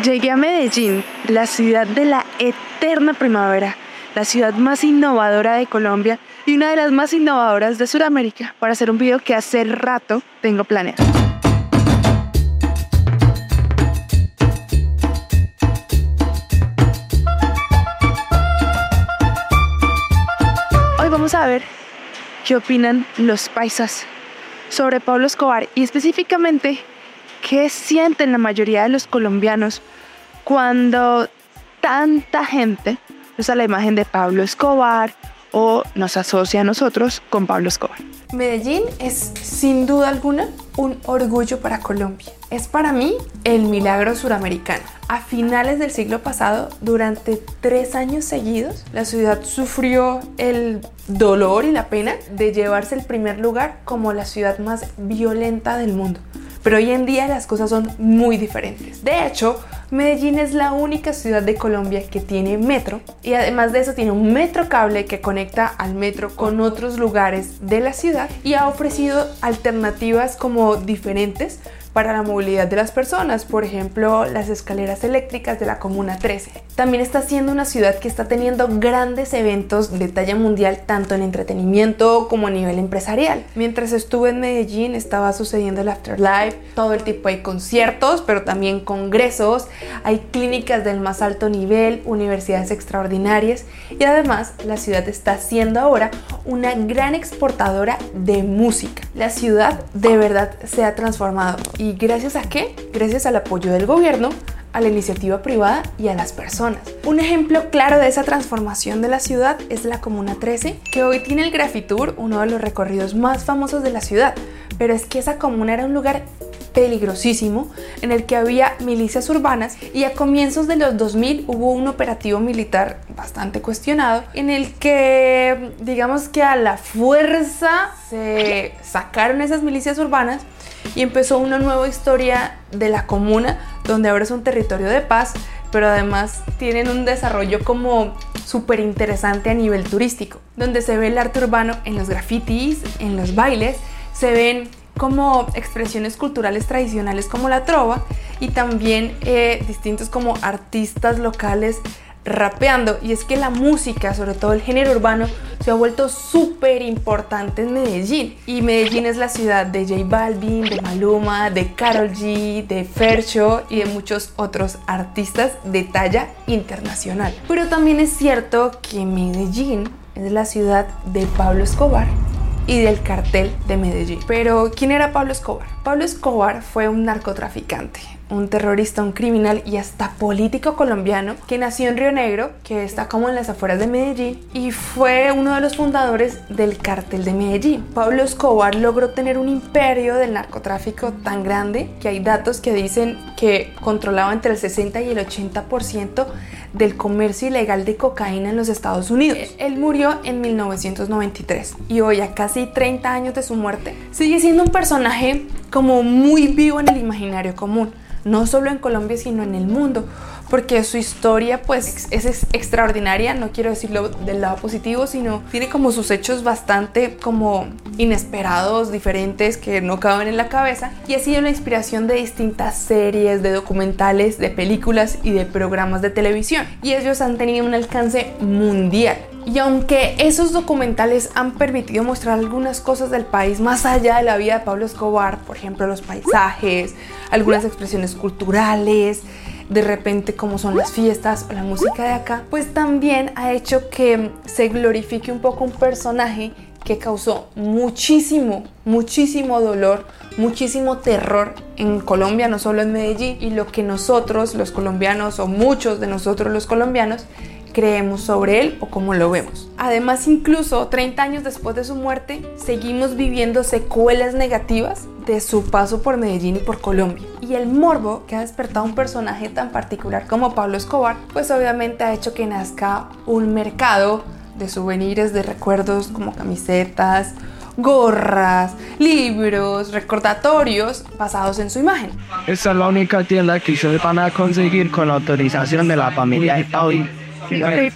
Llegué a Medellín, la ciudad de la eterna primavera, la ciudad más innovadora de Colombia y una de las más innovadoras de Sudamérica, para hacer un video que hace rato tengo planeado. Hoy vamos a ver qué opinan los paisas sobre Pablo Escobar y específicamente qué sienten la mayoría de los colombianos cuando tanta gente usa la imagen de Pablo Escobar o nos asocia a nosotros con Pablo Escobar. Medellín es sin duda alguna un orgullo para Colombia. Es para mí el milagro suramericano. A finales del siglo pasado, durante tres años seguidos, la ciudad sufrió el dolor y la pena de llevarse el primer lugar como la ciudad más violenta del mundo. Pero hoy en día las cosas son muy diferentes. De hecho, Medellín es la única ciudad de Colombia que tiene metro y además de eso tiene un metro cable que conecta al metro con otros lugares de la ciudad y ha ofrecido alternativas como diferentes para la movilidad de las personas, por ejemplo, las escaleras eléctricas de la Comuna 13. También está siendo una ciudad que está teniendo grandes eventos de talla mundial, tanto en entretenimiento como a nivel empresarial. Mientras estuve en Medellín estaba sucediendo el Afterlife, todo el tipo de conciertos, pero también congresos, hay clínicas del más alto nivel, universidades extraordinarias y además la ciudad está siendo ahora una gran exportadora de música. La ciudad de verdad se ha transformado ¿Y gracias a qué? Gracias al apoyo del gobierno, a la iniciativa privada y a las personas. Un ejemplo claro de esa transformación de la ciudad es la Comuna 13, que hoy tiene el Grafitour, uno de los recorridos más famosos de la ciudad. Pero es que esa comuna era un lugar peligrosísimo en el que había milicias urbanas y a comienzos de los 2000 hubo un operativo militar bastante cuestionado en el que digamos que a la fuerza se sacaron esas milicias urbanas y empezó una nueva historia de la comuna, donde ahora es un territorio de paz, pero además tienen un desarrollo como súper interesante a nivel turístico, donde se ve el arte urbano en los grafitis, en los bailes, se ven como expresiones culturales tradicionales como la trova y también eh, distintos como artistas locales rapeando y es que la música, sobre todo el género urbano, se ha vuelto súper importante en Medellín y Medellín es la ciudad de J Balvin, de Maluma, de Carol G, de Fercho y de muchos otros artistas de talla internacional. Pero también es cierto que Medellín es la ciudad de Pablo Escobar y del cartel de Medellín. Pero, ¿quién era Pablo Escobar? Pablo Escobar fue un narcotraficante, un terrorista, un criminal y hasta político colombiano que nació en Río Negro, que está como en las afueras de Medellín, y fue uno de los fundadores del cartel de Medellín. Pablo Escobar logró tener un imperio del narcotráfico tan grande que hay datos que dicen que controlaba entre el 60 y el 80% del comercio ilegal de cocaína en los Estados Unidos. Él murió en 1993 y hoy, a casi 30 años de su muerte, sigue siendo un personaje como muy vivo en el imaginario común no solo en Colombia, sino en el mundo, porque su historia pues es extraordinaria, no quiero decirlo del lado positivo, sino tiene como sus hechos bastante como inesperados, diferentes, que no caben en la cabeza, y ha sido la inspiración de distintas series, de documentales, de películas y de programas de televisión, y ellos han tenido un alcance mundial. Y aunque esos documentales han permitido mostrar algunas cosas del país más allá de la vida de Pablo Escobar, por ejemplo los paisajes, algunas expresiones culturales, de repente cómo son las fiestas o la música de acá, pues también ha hecho que se glorifique un poco un personaje que causó muchísimo, muchísimo dolor, muchísimo terror en Colombia, no solo en Medellín, y lo que nosotros los colombianos o muchos de nosotros los colombianos creemos sobre él o cómo lo vemos. Además, incluso 30 años después de su muerte, seguimos viviendo secuelas negativas de su paso por Medellín y por Colombia. Y el morbo que ha despertado un personaje tan particular como Pablo Escobar, pues obviamente ha hecho que nazca un mercado de souvenirs, de recuerdos como camisetas, gorras, libros, recordatorios basados en su imagen. Esta es la única tienda que se van a conseguir con autorización de la familia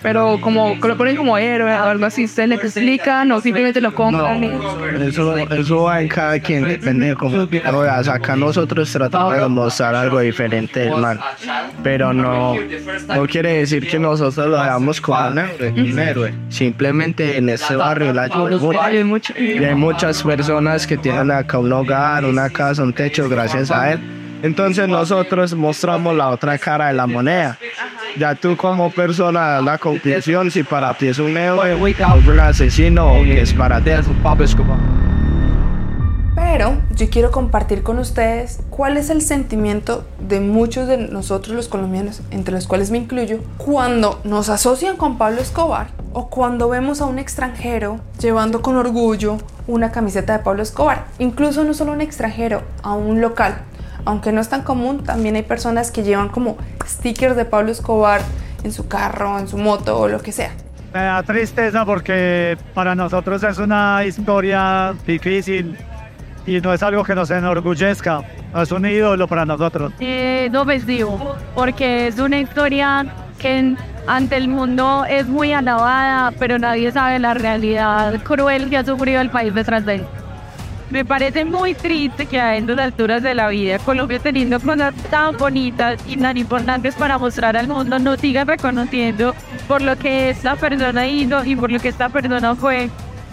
Pero como lo ponen como héroe o algo así, ¿se le explican o simplemente lo compran? Eso, eso va en cada quien, depende de cómo. Ahora, acá nosotros tratamos de mostrar algo diferente del mal, pero no, no quiere decir que nosotros lo hagamos como un héroe, un héroe. Simplemente en este barrio la Hay mucho. y hay muchas personas que tienen acá un hogar, una casa, un techo gracias a él. Entonces nosotros mostramos la otra cara de la moneda. Ya tú como persona la conclusión si para ti es un héroe, un asesino o que es para ti es un Pablo Escobar. Pero yo quiero compartir con ustedes cuál es el sentimiento de muchos de nosotros los colombianos, entre los cuales me incluyo, cuando nos asocian con Pablo Escobar o cuando vemos a un extranjero llevando con orgullo una camiseta de Pablo Escobar. Incluso no solo un extranjero, a un local. Aunque no es tan común, también hay personas que llevan como stickers de Pablo Escobar en su carro, en su moto o lo que sea. Me da tristeza porque para nosotros es una historia difícil y no es algo que nos enorgullezca. Es un ídolo para nosotros. Eh, no digo, porque es una historia que ante el mundo es muy alabada, pero nadie sabe la realidad cruel que ha sufrido el país detrás de él. Me parece muy triste que a estas alturas de la vida, Colombia teniendo cosas tan bonitas y tan importantes para mostrar al mundo, no siga reconociendo por lo que esta persona hizo y por lo que esta persona fue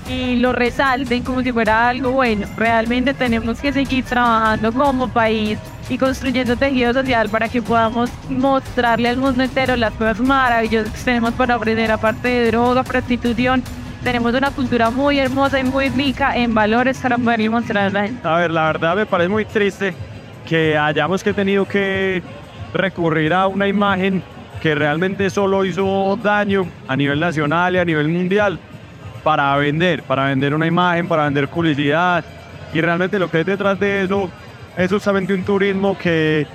y lo resalten como si fuera algo bueno. Realmente tenemos que seguir trabajando como país y construyendo tejido social para que podamos mostrarle al mundo entero las cosas maravillosas que tenemos para ofrecer, aparte de droga, prostitución. Tenemos una cultura muy hermosa y muy rica en valores para poder mostrarla. A ver, la verdad me parece muy triste que hayamos que tenido que recurrir a una imagen que realmente solo hizo daño a nivel nacional y a nivel mundial para vender, para vender una imagen, para vender publicidad. Y realmente lo que hay detrás de eso es justamente un turismo que,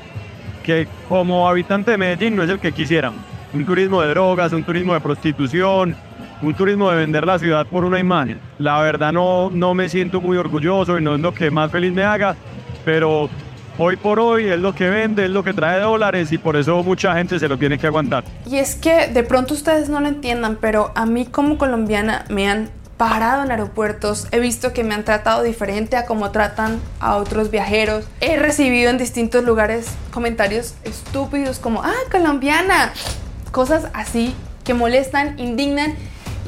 que como habitante de Medellín no es el que quisieran. Un turismo de drogas, un turismo de prostitución, un turismo de vender la ciudad por una imagen. La verdad no, no me siento muy orgulloso y no es lo que más feliz me haga, pero hoy por hoy es lo que vende, es lo que trae dólares y por eso mucha gente se lo tiene que aguantar. Y es que de pronto ustedes no lo entiendan, pero a mí como colombiana me han parado en aeropuertos, he visto que me han tratado diferente a como tratan a otros viajeros. He recibido en distintos lugares comentarios estúpidos como, ah, colombiana, cosas así que molestan, indignan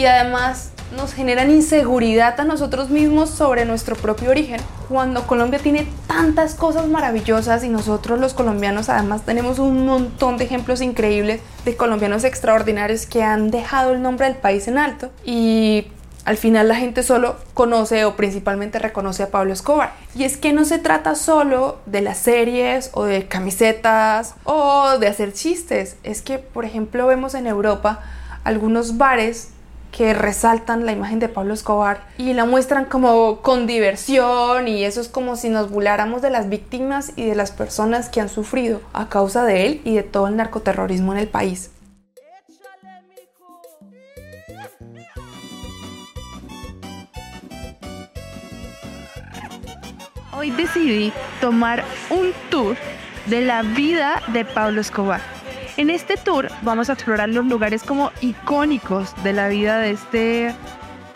y además nos generan inseguridad a nosotros mismos sobre nuestro propio origen. Cuando Colombia tiene tantas cosas maravillosas y nosotros los colombianos además tenemos un montón de ejemplos increíbles de colombianos extraordinarios que han dejado el nombre del país en alto y al final la gente solo conoce o principalmente reconoce a Pablo Escobar. Y es que no se trata solo de las series o de camisetas o de hacer chistes. Es que, por ejemplo, vemos en Europa algunos bares que resaltan la imagen de Pablo Escobar y la muestran como con diversión y eso es como si nos burláramos de las víctimas y de las personas que han sufrido a causa de él y de todo el narcoterrorismo en el país. Hoy decidí tomar un tour de la vida de Pablo Escobar. En este tour vamos a explorar los lugares como icónicos de la vida de este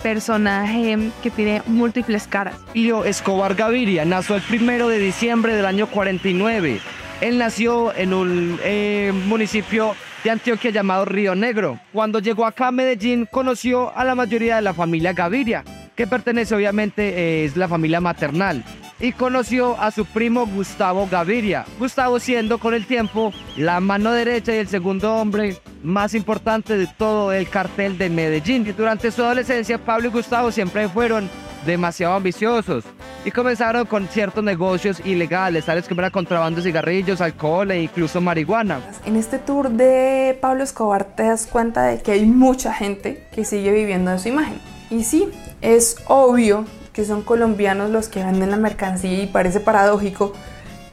personaje que tiene múltiples caras. Pío Escobar Gaviria nació el primero de diciembre del año 49. Él nació en un eh, municipio de Antioquia llamado Río Negro. Cuando llegó acá a Medellín conoció a la mayoría de la familia Gaviria, que pertenece obviamente eh, es la familia maternal y conoció a su primo Gustavo Gaviria. Gustavo siendo con el tiempo la mano derecha y el segundo hombre más importante de todo el cartel de Medellín. Durante su adolescencia, Pablo y Gustavo siempre fueron demasiado ambiciosos y comenzaron con ciertos negocios ilegales, tales como era contrabando de cigarrillos, alcohol e incluso marihuana. En este tour de Pablo Escobar te das cuenta de que hay mucha gente que sigue viviendo de su imagen. Y sí, es obvio que son colombianos los que venden la mercancía y parece paradójico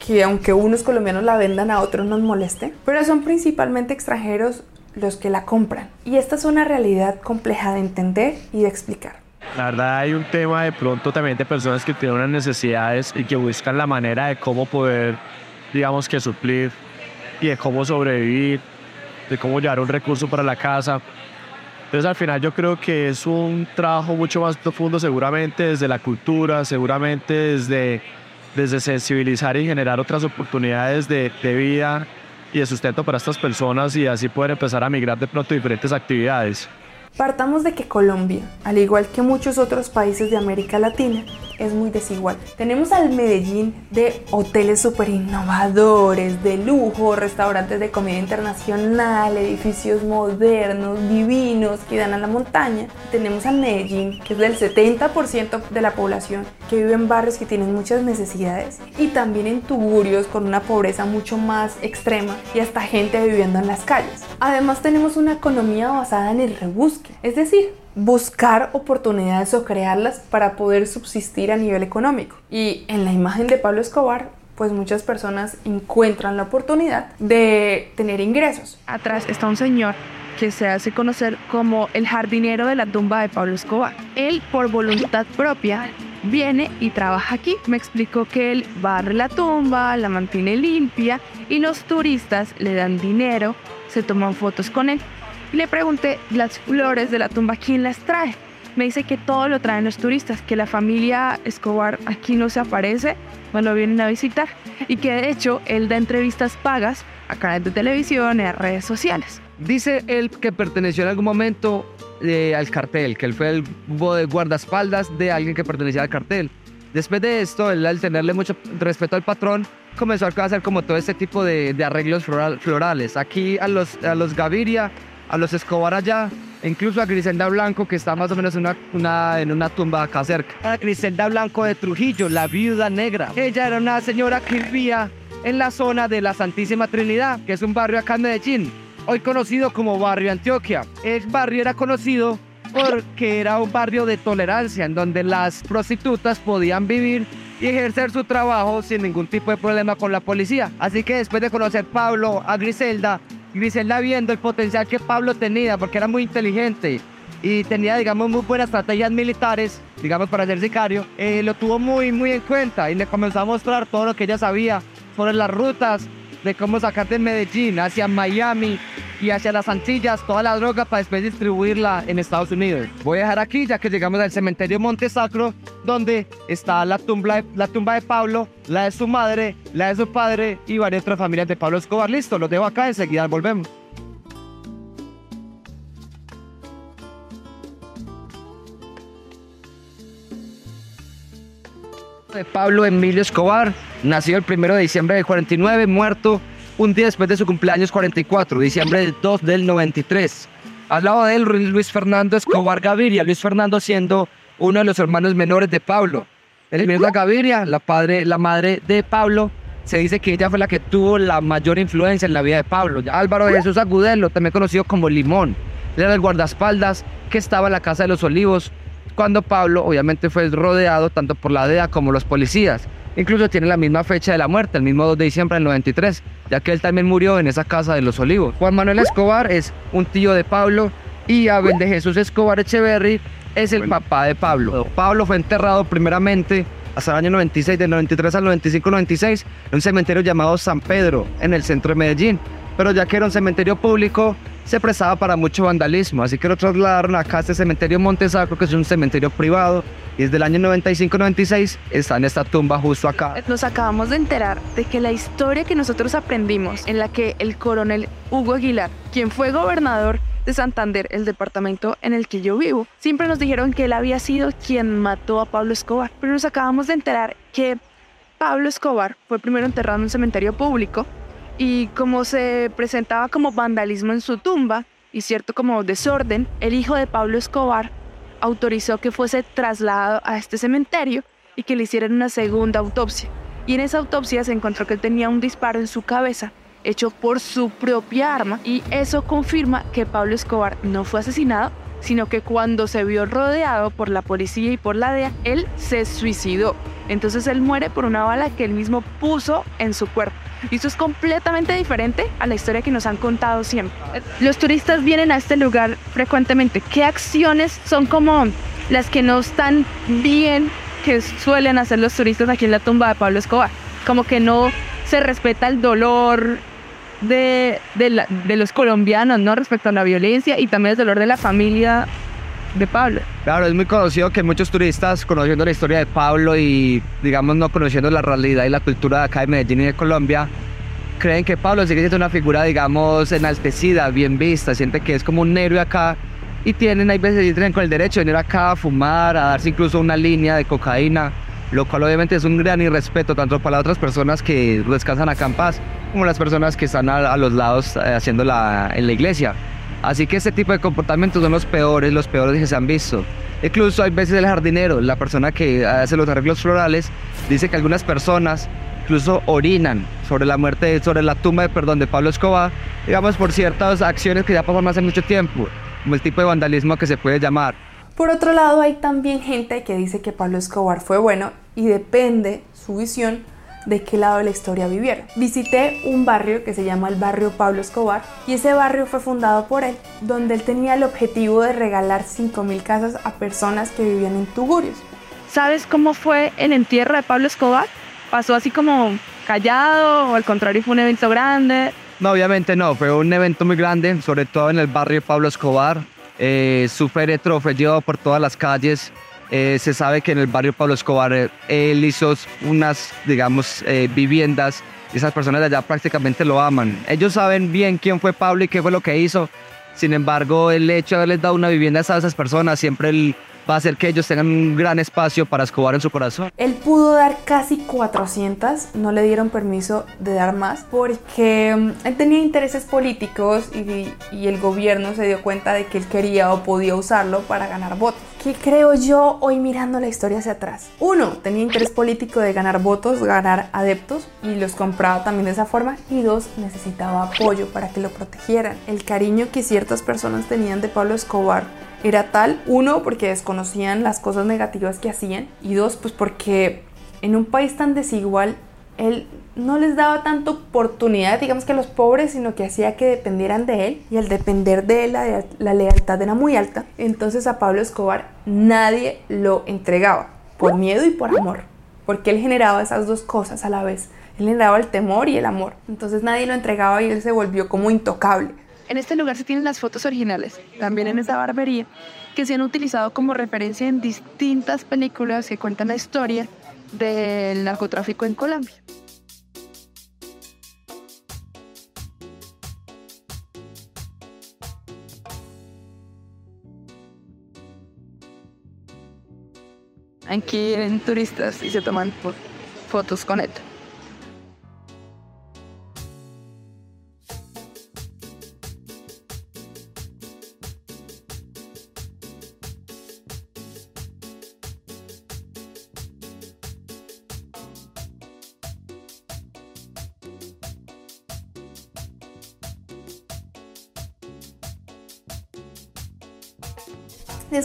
que aunque unos colombianos la vendan a otros nos moleste, pero son principalmente extranjeros los que la compran. Y esta es una realidad compleja de entender y de explicar. La verdad hay un tema de pronto también de personas que tienen unas necesidades y que buscan la manera de cómo poder, digamos que suplir y de cómo sobrevivir de cómo llevar un recurso para la casa. Entonces al final yo creo que es un trabajo mucho más profundo seguramente desde la cultura, seguramente desde, desde sensibilizar y generar otras oportunidades de, de vida y de sustento para estas personas y así poder empezar a migrar de pronto diferentes actividades. Partamos de que Colombia, al igual que muchos otros países de América Latina, es muy desigual. Tenemos al Medellín de hoteles súper innovadores, de lujo, restaurantes de comida internacional, edificios modernos, divinos que dan a la montaña. Tenemos al Medellín, que es del 70% de la población que vive en barrios que tienen muchas necesidades. Y también en tugurios con una pobreza mucho más extrema y hasta gente viviendo en las calles. Además tenemos una economía basada en el rebusque, es decir, buscar oportunidades o crearlas para poder subsistir a nivel económico. Y en la imagen de Pablo Escobar, pues muchas personas encuentran la oportunidad de tener ingresos. Atrás está un señor que se hace conocer como el jardinero de la tumba de Pablo Escobar. Él, por voluntad propia, viene y trabaja aquí. Me explicó que él barre la tumba, la mantiene limpia y los turistas le dan dinero, se toman fotos con él. Le pregunté las flores de la tumba, ¿quién las trae? Me dice que todo lo traen los turistas, que la familia Escobar aquí no se aparece cuando vienen a visitar y que de hecho él da entrevistas pagas a canales de televisión y a redes sociales. Dice él que perteneció en algún momento al cartel, que él fue el guardaespaldas de alguien que pertenecía al cartel. Después de esto, él al tenerle mucho respeto al patrón, comenzó a hacer como todo este tipo de, arreglos floral, florales. Aquí a los, a los Gaviria a los Escobar allá, e incluso a Griselda Blanco, que está más o menos en una, una, en una tumba acá cerca. A Griselda Blanco de Trujillo, la viuda negra. Ella era una señora que vivía en la zona de la Santísima Trinidad, que es un barrio acá en Medellín, hoy conocido como Barrio Antioquia. El barrio era conocido porque era un barrio de tolerancia, en donde las prostitutas podían vivir y ejercer su trabajo sin ningún tipo de problema con la policía. Así que después de conocer Pablo a Griselda, Griselda viendo el potencial que Pablo tenía, porque era muy inteligente y tenía, digamos, muy buenas estrategias militares, digamos, para ser sicario, eh, lo tuvo muy, muy en cuenta y le comenzó a mostrar todo lo que ella sabía sobre las rutas, de cómo sacar de Medellín hacia Miami y hacia las Antillas toda la droga para después distribuirla en Estados Unidos. Voy a dejar aquí ya que llegamos al cementerio Monte Sacro, donde está la tumba, de, la tumba de Pablo, la de su madre, la de su padre y varias otras familias de Pablo Escobar. Listo, los dejo acá, enseguida volvemos. Pablo Emilio Escobar, nació el 1 de diciembre del 49, muerto un día después de su cumpleaños 44, diciembre 2 del 93. Al lado de él, Luis Fernando Escobar Gaviria, Luis Fernando siendo uno de los hermanos menores de Pablo. Elvira Gaviria, la, padre, la madre de Pablo, se dice que ella fue la que tuvo la mayor influencia en la vida de Pablo. Álvaro de Jesús Agudelo, también conocido como Limón, era el guardaespaldas que estaba en la Casa de los Olivos, cuando Pablo obviamente fue rodeado tanto por la DEA como los policías. Incluso tiene la misma fecha de la muerte, el mismo 2 de diciembre del 93, ya que él también murió en esa casa de los olivos. Juan Manuel Escobar es un tío de Pablo y Abel de Jesús Escobar Echeverry es el papá de Pablo. Pablo fue enterrado primeramente hasta el año 96, del 93 al 95-96, en un cementerio llamado San Pedro, en el centro de Medellín. Pero ya que era un cementerio público, se prestaba para mucho vandalismo, así que lo trasladaron acá a este cementerio Montesacro, que es un cementerio privado, y desde el año 95-96 está en esta tumba justo acá. Nos acabamos de enterar de que la historia que nosotros aprendimos, en la que el coronel Hugo Aguilar, quien fue gobernador de Santander, el departamento en el que yo vivo, siempre nos dijeron que él había sido quien mató a Pablo Escobar, pero nos acabamos de enterar que Pablo Escobar fue primero enterrado en un cementerio público, y como se presentaba como vandalismo en su tumba y cierto como desorden, el hijo de Pablo Escobar autorizó que fuese trasladado a este cementerio y que le hicieran una segunda autopsia. Y en esa autopsia se encontró que él tenía un disparo en su cabeza hecho por su propia arma y eso confirma que Pablo Escobar no fue asesinado, sino que cuando se vio rodeado por la policía y por la DEA, él se suicidó. Entonces él muere por una bala que él mismo puso en su cuerpo. Y eso es completamente diferente a la historia que nos han contado siempre. Los turistas vienen a este lugar frecuentemente. ¿Qué acciones son como las que no están bien que suelen hacer los turistas aquí en la tumba de Pablo Escobar? Como que no se respeta el dolor, de, de, los colombianos, ¿no? Respecto a la violencia y también el dolor de la familia de Pablo. Claro, es muy conocido que muchos turistas, conociendo la historia de Pablo y, digamos, no conociendo la realidad y la cultura de acá de Medellín y de Colombia, creen que Pablo sigue siendo una figura, digamos, enaltecida, bien vista, siente que es como un héroe acá y tienen, hay veces, y tienen con el derecho de venir acá a fumar, a darse incluso una línea de cocaína, lo cual obviamente es un gran irrespeto tanto para las otras personas que descansan acá en paz, como las personas que están a, los lados eh, haciendo la, en la iglesia. Así que este tipo de comportamientos son los peores, los peores que se han visto. Incluso hay veces el jardinero, la persona que hace los arreglos florales, dice que algunas personas incluso orinan sobre la muerte, sobre la tumba de perdón de Pablo Escobar, digamos por ciertas acciones que ya pasaron hace mucho tiempo, como el tipo de vandalismo que se puede llamar. Por otro lado, hay también gente que dice que Pablo Escobar fue bueno y depende su visión de qué lado de la historia vivieron. Visité un barrio que se llama el barrio Pablo Escobar y ese barrio fue fundado por él, donde él tenía el objetivo de regalar 5.000 casas a personas que vivían en tugurios. ¿Sabes cómo fue el entierro de Pablo Escobar? ¿Pasó así como callado o al contrario fue un evento grande? No, obviamente no, fue un evento muy grande, sobre todo en el barrio Pablo Escobar. Eh, su féretro fue llevado por todas las calles. Eh, se sabe que en el barrio Pablo Escobar eh, él hizo unas, digamos, eh, viviendas y esas personas de allá prácticamente lo aman. Ellos saben bien quién fue Pablo y qué fue lo que hizo. Sin embargo, el hecho de haberles dado una vivienda a esas personas siempre él va a hacer que ellos tengan un gran espacio para Escobar en su corazón. Él pudo dar casi 400, no le dieron permiso de dar más porque mm, él tenía intereses políticos y, y el gobierno se dio cuenta de que él quería o podía usarlo para ganar votos. ¿Qué creo yo hoy mirando la historia hacia atrás? Uno, tenía interés político de ganar votos, ganar adeptos y los compraba también de esa forma. Y dos, necesitaba apoyo para que lo protegieran. El cariño que ciertas personas tenían de Pablo Escobar era tal, uno, porque desconocían las cosas negativas que hacían y dos, pues porque en un país tan desigual, él no les daba tanta oportunidad, digamos que a los pobres, sino que hacía que dependieran de él y al depender de él la, la lealtad era muy alta. Entonces a Pablo Escobar nadie lo entregaba, por miedo y por amor, porque él generaba esas dos cosas a la vez. Él generaba el temor y el amor. Entonces nadie lo entregaba y él se volvió como intocable. En este lugar se tienen las fotos originales, también en esa barbería, que se han utilizado como referencia en distintas películas que cuentan la historia del narcotráfico en Colombia. Aquí vienen turistas y se toman fo- fotos con él.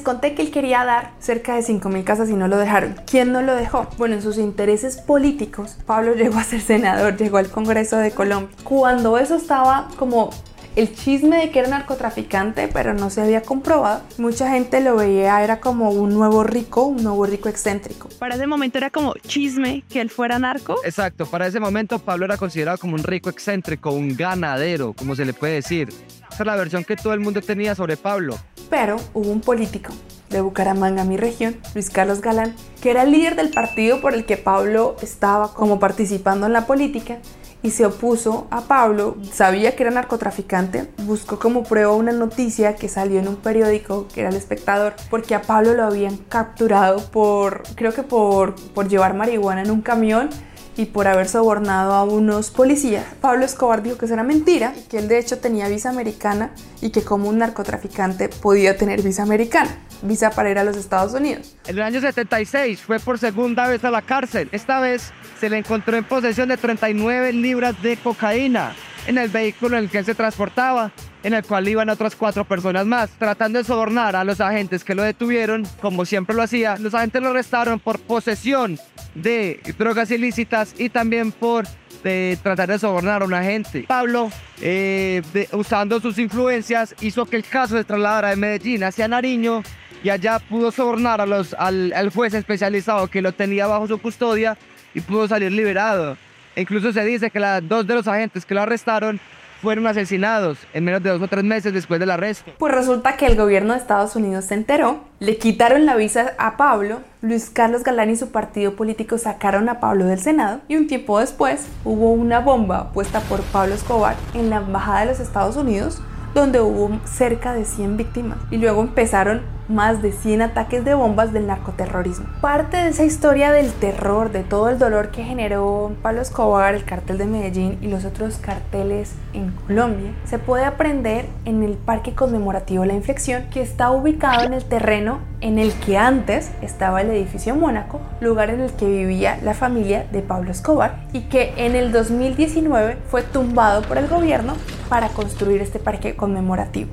Conté que él quería dar cerca de 5.000 casas y no lo dejaron. ¿Quién no lo dejó? Bueno, en sus intereses políticos, Pablo llegó a ser senador, llegó al Congreso de Colombia. Cuando eso estaba como el chisme de que era narcotraficante, pero no se había comprobado, mucha gente lo veía, era como un nuevo rico, un nuevo rico excéntrico. Para ese momento era como chisme que él fuera narco. Exacto, para ese momento Pablo era considerado como un rico excéntrico, un ganadero, como se le puede decir. Esa es la versión que todo el mundo tenía sobre Pablo. Pero hubo un político de Bucaramanga, mi región, Luis Carlos Galán, que era el líder del partido por el que Pablo estaba como participando en la política y se opuso a Pablo, sabía que era narcotraficante, buscó como prueba una noticia que salió en un periódico que era El Espectador, porque a Pablo lo habían capturado por, creo que por, por llevar marihuana en un camión y por haber sobornado a unos policías. Pablo Escobar dijo que eso era mentira y que él de hecho tenía visa americana y que como un narcotraficante podía tener visa americana, visa para ir a los Estados Unidos. En el año 76 fue por segunda vez a la cárcel. Esta vez se le encontró en posesión de 39 libras de cocaína en el vehículo en el que se transportaba, en el cual iban otras cuatro personas más, tratando de sobornar a los agentes que lo detuvieron, como siempre lo hacía. Los agentes lo arrestaron por posesión de drogas ilícitas y también por de tratar de sobornar a un agente. Pablo, eh, usando sus influencias, hizo que el caso se trasladara de Medellín hacia Nariño y allá pudo sobornar a los, al, al juez especializado que lo tenía bajo su custodia y pudo salir liberado. Incluso se dice que las dos de los agentes que lo arrestaron fueron asesinados en menos de dos o tres meses después del arresto. Pues resulta que el gobierno de Estados Unidos se enteró, le quitaron la visa a Pablo, Luis Carlos Galán y su partido político sacaron a Pablo del Senado y un tiempo después hubo una bomba puesta por Pablo Escobar en la embajada de los Estados Unidos donde hubo cerca de 100 víctimas y luego empezaron más de 100 ataques de bombas del narcoterrorismo. Parte de esa historia del terror, de todo el dolor que generó Pablo Escobar, el cartel de Medellín y los otros carteles en Colombia, se puede aprender en el Parque Conmemorativo La Inflexión, que está ubicado en el terreno en el que antes estaba el edificio Mónaco, lugar en el que vivía la familia de Pablo Escobar, y que en el 2019 fue tumbado por el gobierno para construir este parque conmemorativo.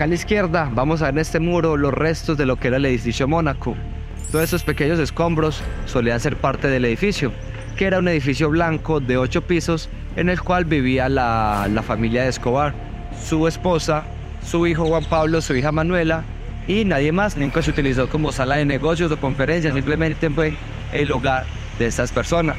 Acá a la izquierda vamos a ver en este muro los restos de lo que era el edificio Mónaco. Todos esos pequeños escombros solían ser parte del edificio, que era un edificio blanco de ocho pisos en el cual vivía la, la familia de Escobar, su esposa, su hijo Juan Pablo, su hija Manuela y nadie más. Nunca se utilizó como sala de negocios o conferencias, simplemente fue el hogar de estas personas.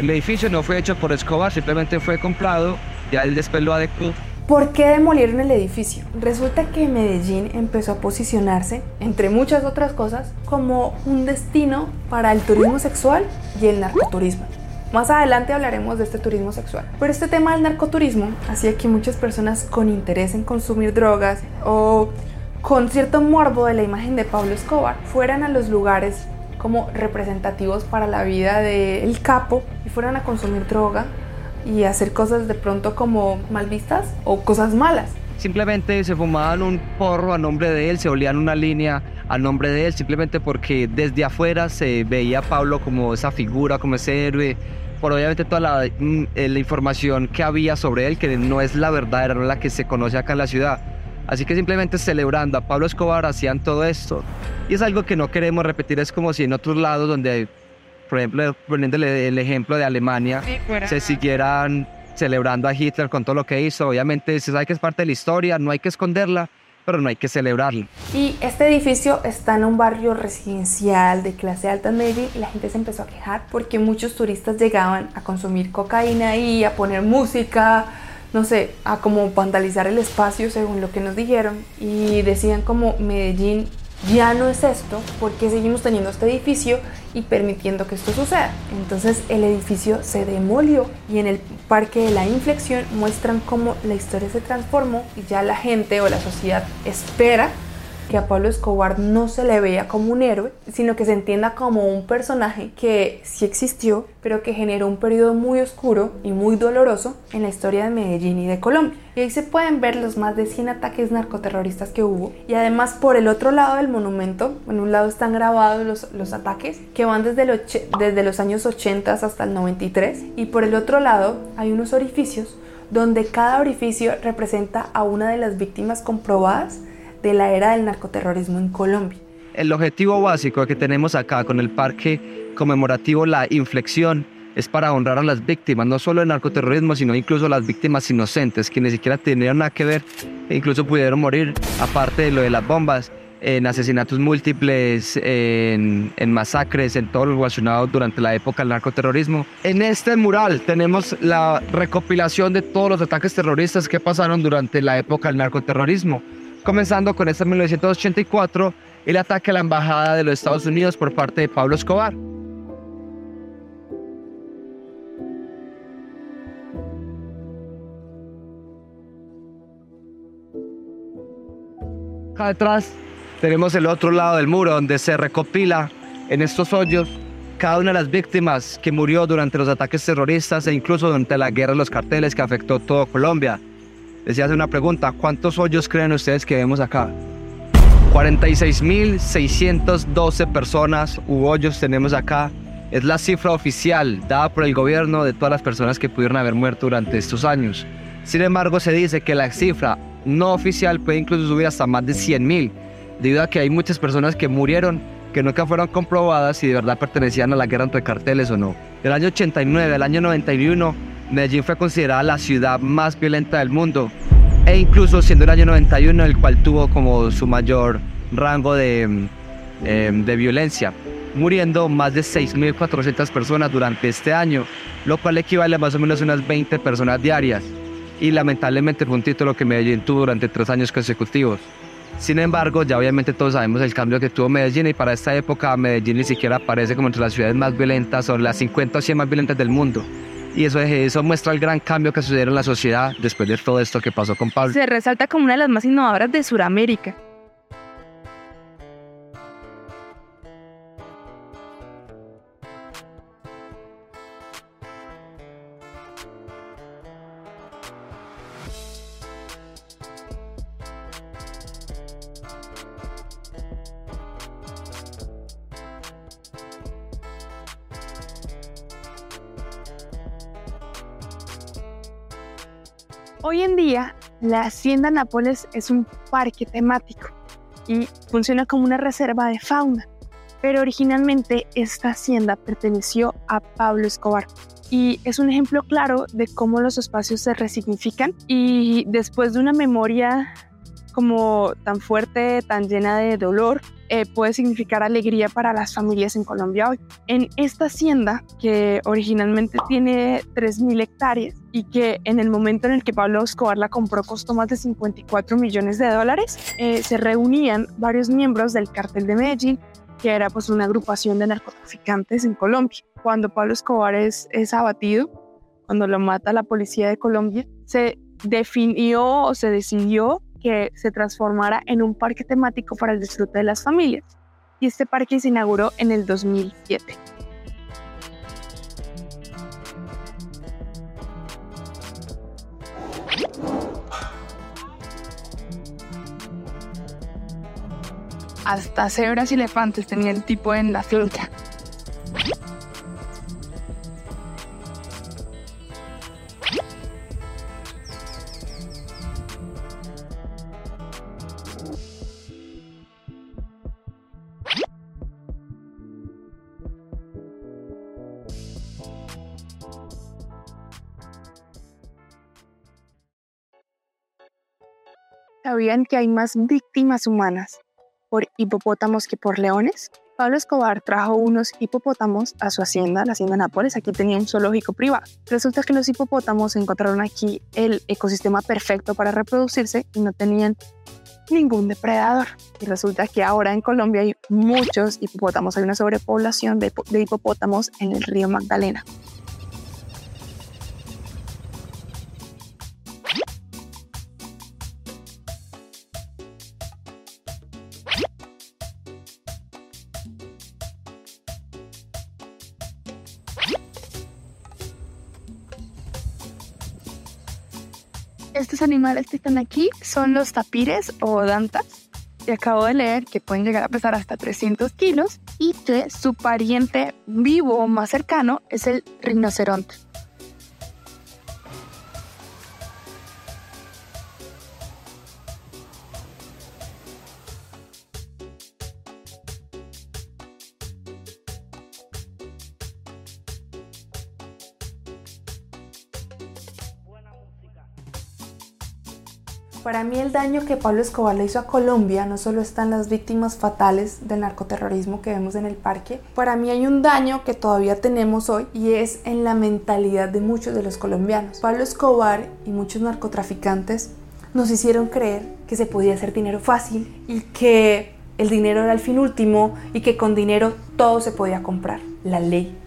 El edificio no fue hecho por Escobar, simplemente fue comprado, ya él después lo adecuó ¿Por qué demolieron el edificio? Resulta que Medellín empezó a posicionarse, entre muchas otras cosas, como un destino para el turismo sexual y el narcoturismo. Más adelante hablaremos de este turismo sexual. Pero este tema del narcoturismo hacía que muchas personas con interés en consumir drogas o con cierto morbo de la imagen de Pablo Escobar fueran a los lugares como representativos para la vida del capo y fueran a consumir droga y hacer cosas de pronto como mal vistas o cosas malas. Simplemente se fumaban un porro a nombre de él, se olían una línea a nombre de él, simplemente porque desde afuera se veía a Pablo como esa figura, como ese héroe, por obviamente toda la, mm, eh, información que había sobre él, que no es la verdadera, no la que se conoce acá en la ciudad. Así que simplemente celebrando a Pablo Escobar hacían todo esto. Y es algo que no queremos repetir, es como si en otros lados donde por ejemplo, poniéndole el ejemplo de Alemania, se siguieran celebrando a Hitler con todo lo que hizo. Obviamente se sabe que es parte de la historia, no hay que esconderla, pero no hay que celebrarla. Y este edificio está en un barrio residencial de clase alta en Medellín y la gente se empezó a quejar porque muchos turistas llegaban a consumir cocaína y a poner música, no sé, a como vandalizar el espacio según lo que nos dijeron y decían como Medellín ya no es esto, porque seguimos teniendo este edificio y permitiendo que esto suceda? Entonces el edificio se demolió y en el parque de la inflexión muestran cómo la historia se transformó y ya la gente o la sociedad espera que a Pablo Escobar no se le vea como un héroe, sino que se entienda como un personaje que sí existió, pero que generó un periodo muy oscuro y muy doloroso en la historia de Medellín y de Colombia. Y ahí se pueden ver los más de 100 ataques narcoterroristas que hubo. Y además por el otro lado del monumento, en un lado están grabados los, los ataques que van desde, desde los años 80 hasta el 93. Y por el otro lado hay unos orificios donde cada orificio representa a una de las víctimas comprobadas de la era del narcoterrorismo en Colombia. El objetivo básico que tenemos acá con el parque conmemorativo La Inflexión es para honrar a las víctimas, no solo del narcoterrorismo, sino incluso las víctimas inocentes, que ni siquiera tenían nada que ver e incluso pudieron morir, aparte de lo de las bombas, en asesinatos múltiples, en, en, masacres, en todo lo relacionado durante la época del narcoterrorismo. En este mural tenemos la recopilación de todos los ataques terroristas que pasaron durante la época del narcoterrorismo comenzando con este 1984, el ataque a la embajada de los Estados Unidos por parte de Pablo Escobar. Acá detrás tenemos el otro lado del muro donde se recopila en estos hoyos cada una de las víctimas que murió durante los ataques terroristas e incluso durante la guerra de los carteles que afectó todo Colombia. Les hace una pregunta, ¿cuántos hoyos creen ustedes que vemos acá? 46.612 personas u hoyos tenemos acá. Es la cifra oficial dada por el gobierno de todas las personas que pudieron haber muerto durante estos años. Sin embargo, se dice que la cifra no oficial puede incluso subir hasta más de 100.000, debido a que hay muchas personas que murieron que nunca fueron comprobadas si de verdad pertenecían a la guerra entre carteles o no. Del año 89 al año 91 Medellín fue considerada la ciudad más violenta del mundo e incluso siendo el año 91 el cual tuvo como su mayor rango de, em, de violencia, muriendo más de 6.400 personas durante este año, lo cual equivale a más o menos unas 20 personas diarias. y lamentablemente fue un título que Medellín tuvo durante tres años consecutivos. Sin embargo, ya obviamente todos sabemos el cambio que tuvo Medellín y para esta época Medellín ni siquiera aparece como entre las ciudades más violentas o las 50 o 100 más violentas del mundo. Y eso, eso muestra el gran cambio que sucedió en la sociedad después de todo esto que pasó con Pablo. Se resalta como una de las más innovadoras de Sudamérica. La Hacienda Nápoles es un parque temático y funciona como una reserva de fauna, pero originalmente esta hacienda perteneció a Pablo Escobar. Y es un ejemplo claro de cómo los espacios se resignifican y después de una memoria como tan fuerte, tan llena de dolor, eh, puede significar alegría para las familias en Colombia hoy. En esta hacienda, que originalmente tiene 3.000 hectáreas y que en el momento en el que Pablo Escobar la compró costó más de 54 millones de dólares, eh, se reunían varios miembros del cartel de Medellín, que era pues una agrupación de narcotraficantes en Colombia. Cuando Pablo Escobar es, es abatido, cuando lo mata la policía de Colombia, se definió o se decidió que se transformara en un parque temático para el disfrute de las familias. Y este parque se inauguró en el 2007. Hasta cebras y elefantes tenía el tipo en la finca. ¿Sabían que hay más víctimas humanas por hipopótamos que por leones? Pablo Escobar trajo unos hipopótamos a su hacienda, la hacienda Nápoles. Aquí tenía un zoológico privado. Resulta que los hipopótamos encontraron aquí el ecosistema perfecto para reproducirse y no tenían ningún depredador. Y resulta que ahora en Colombia hay muchos hipopótamos. Hay una sobrepoblación de, de hipopótamos en el río Magdalena. Animales que están aquí son los tapires o dantas. Y acabo de leer que pueden llegar a pesar hasta 300 kilos y que su pariente vivo más cercano es el rinoceronte. Para mí el daño que Pablo Escobar le hizo a Colombia no solo están las víctimas fatales del narcoterrorismo que vemos en el parque, para mí hay un daño que todavía tenemos hoy y es en la mentalidad de muchos de los colombianos. Pablo Escobar y muchos narcotraficantes nos hicieron creer que se podía hacer dinero fácil y que el dinero era el fin último y que con dinero todo se podía comprar. La ley,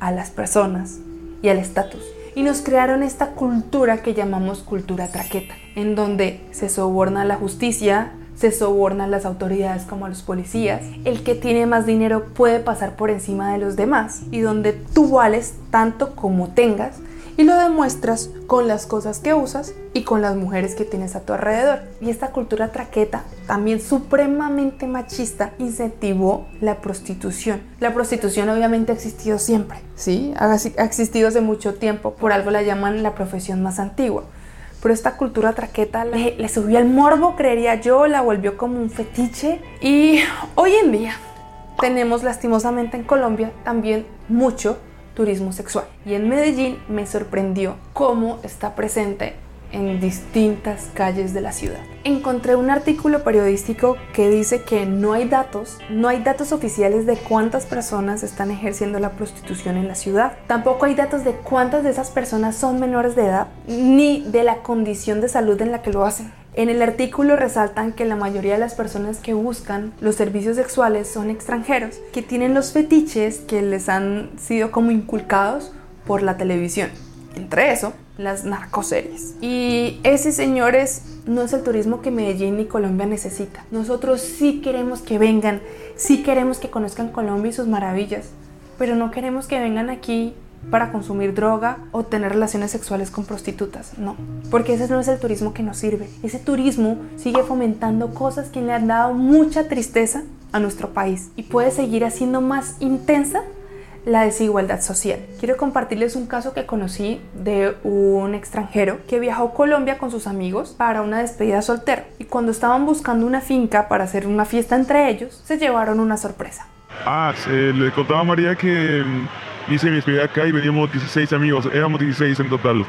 a las personas y al estatus y nos crearon esta cultura que llamamos cultura traqueta, en donde se soborna la justicia, se sobornan las autoridades como los policías, el que tiene más dinero puede pasar por encima de los demás y donde tú vales tanto como tengas y lo demuestras con las cosas que usas y con las mujeres que tienes a tu alrededor. Y esta cultura traqueta, también supremamente machista, incentivó la prostitución. La prostitución obviamente ha existido siempre, ¿sí? Ha existido hace mucho tiempo, por algo la llaman la profesión más antigua. Pero esta cultura traqueta le, le subió el morbo, creería yo, la volvió como un fetiche. Y hoy en día tenemos lastimosamente en Colombia también mucho turismo sexual. Y en Medellín me sorprendió cómo está presente en distintas calles de la ciudad. Encontré un artículo periodístico que dice que no hay datos, no hay datos oficiales de cuántas personas están ejerciendo la prostitución en la ciudad. Tampoco hay datos de cuántas de esas personas son menores de edad, ni de la condición de salud en la que lo hacen. En el artículo resaltan que la mayoría de las personas que buscan los servicios sexuales son extranjeros, que tienen los fetiches que les han sido como inculcados por la televisión. Entre eso, las narcoseries. Y ese, señores, no es el turismo que Medellín ni Colombia necesita. Nosotros sí queremos que vengan, sí queremos que conozcan Colombia y sus maravillas, pero no queremos que vengan aquí para consumir droga o tener relaciones sexuales con prostitutas, no, porque ese no es el turismo que nos sirve. Ese turismo sigue fomentando cosas que le han dado mucha tristeza a nuestro país y puede seguir haciendo más intensa la desigualdad social. Quiero compartirles un caso que conocí de un extranjero que viajó a Colombia con sus amigos para una despedida soltero y cuando estaban buscando una finca para hacer una fiesta entre ellos, se llevaron una sorpresa. Ah, le contaba a María que mm, hice mi despedida acá y veníamos 16 amigos, éramos 16 en total.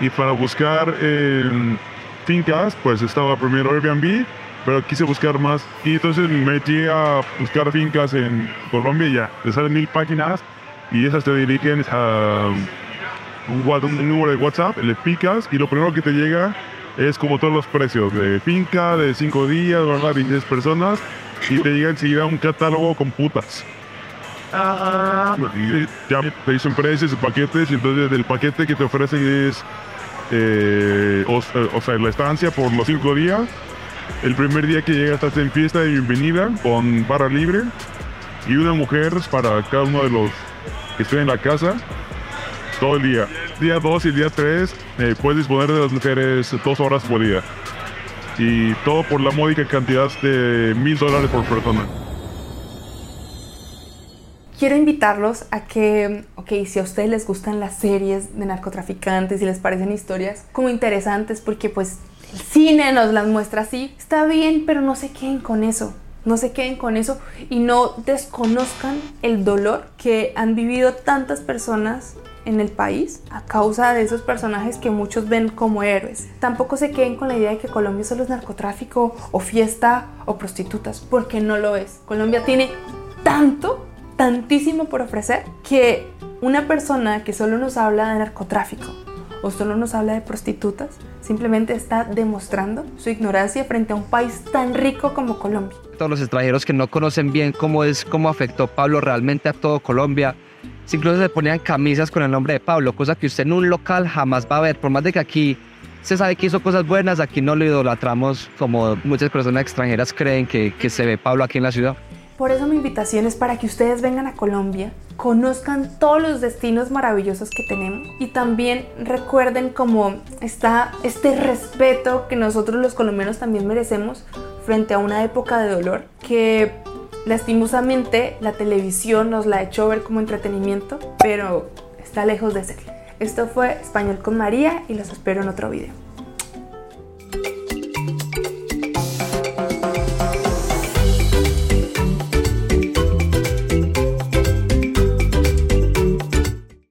Y para buscar eh, fincas, pues estaba primero Airbnb pero quise buscar más y entonces me metí a buscar fincas en Colombia y ya, te salen mil páginas y esas te dirigen a un, número de WhatsApp, le picas y lo primero que te llega es como todos los precios de finca, de 5 días, ¿verdad? Y 10 personas y te llega enseguida un catálogo con putas. Y ya te dicen precios y paquetes y entonces el paquete que te ofrecen es eh, o, o, sea, la estancia por los 5 días el primer día que llega estás en fiesta de bienvenida con barra libre y una mujer para cada uno de los que estén en la casa todo el día. Día 2 y día 3 eh, puedes disponer de las mujeres dos horas por día. Y todo por la módica cantidad de mil dólares por persona. Quiero invitarlos a que, ok, si a ustedes les gustan las series de narcotraficantes y les parecen historias como interesantes porque pues el cine nos las muestra así, está bien, pero no se queden con eso. No se queden con eso y no desconozcan el dolor que han vivido tantas personas en el país a causa de esos personajes que muchos ven como héroes. Tampoco se queden con la idea de que Colombia solo es narcotráfico o fiesta o prostitutas, porque no lo es. Colombia tiene tanto, tantísimo por ofrecer que una persona que solo nos habla de narcotráfico o solo nos habla de prostitutas simplemente está demostrando su ignorancia frente a un país tan rico como Colombia. Todos los extranjeros que no conocen bien cómo es, cómo afectó Pablo realmente a todo Colombia, incluso se ponían camisas con el nombre de Pablo, cosa que usted en un local jamás va a ver, por más de que aquí se sabe que hizo cosas buenas, aquí no lo idolatramos como muchas personas extranjeras creen que, que se ve Pablo aquí en la ciudad. Por eso mi invitación es para que ustedes vengan a Colombia, conozcan todos los destinos maravillosos que tenemos y también recuerden como está este respeto que nosotros los colombianos también merecemos frente a una época de dolor que lastimosamente la televisión nos la ha hecho ver como entretenimiento, pero está lejos de ser. Esto fue Español con María y los espero en otro video.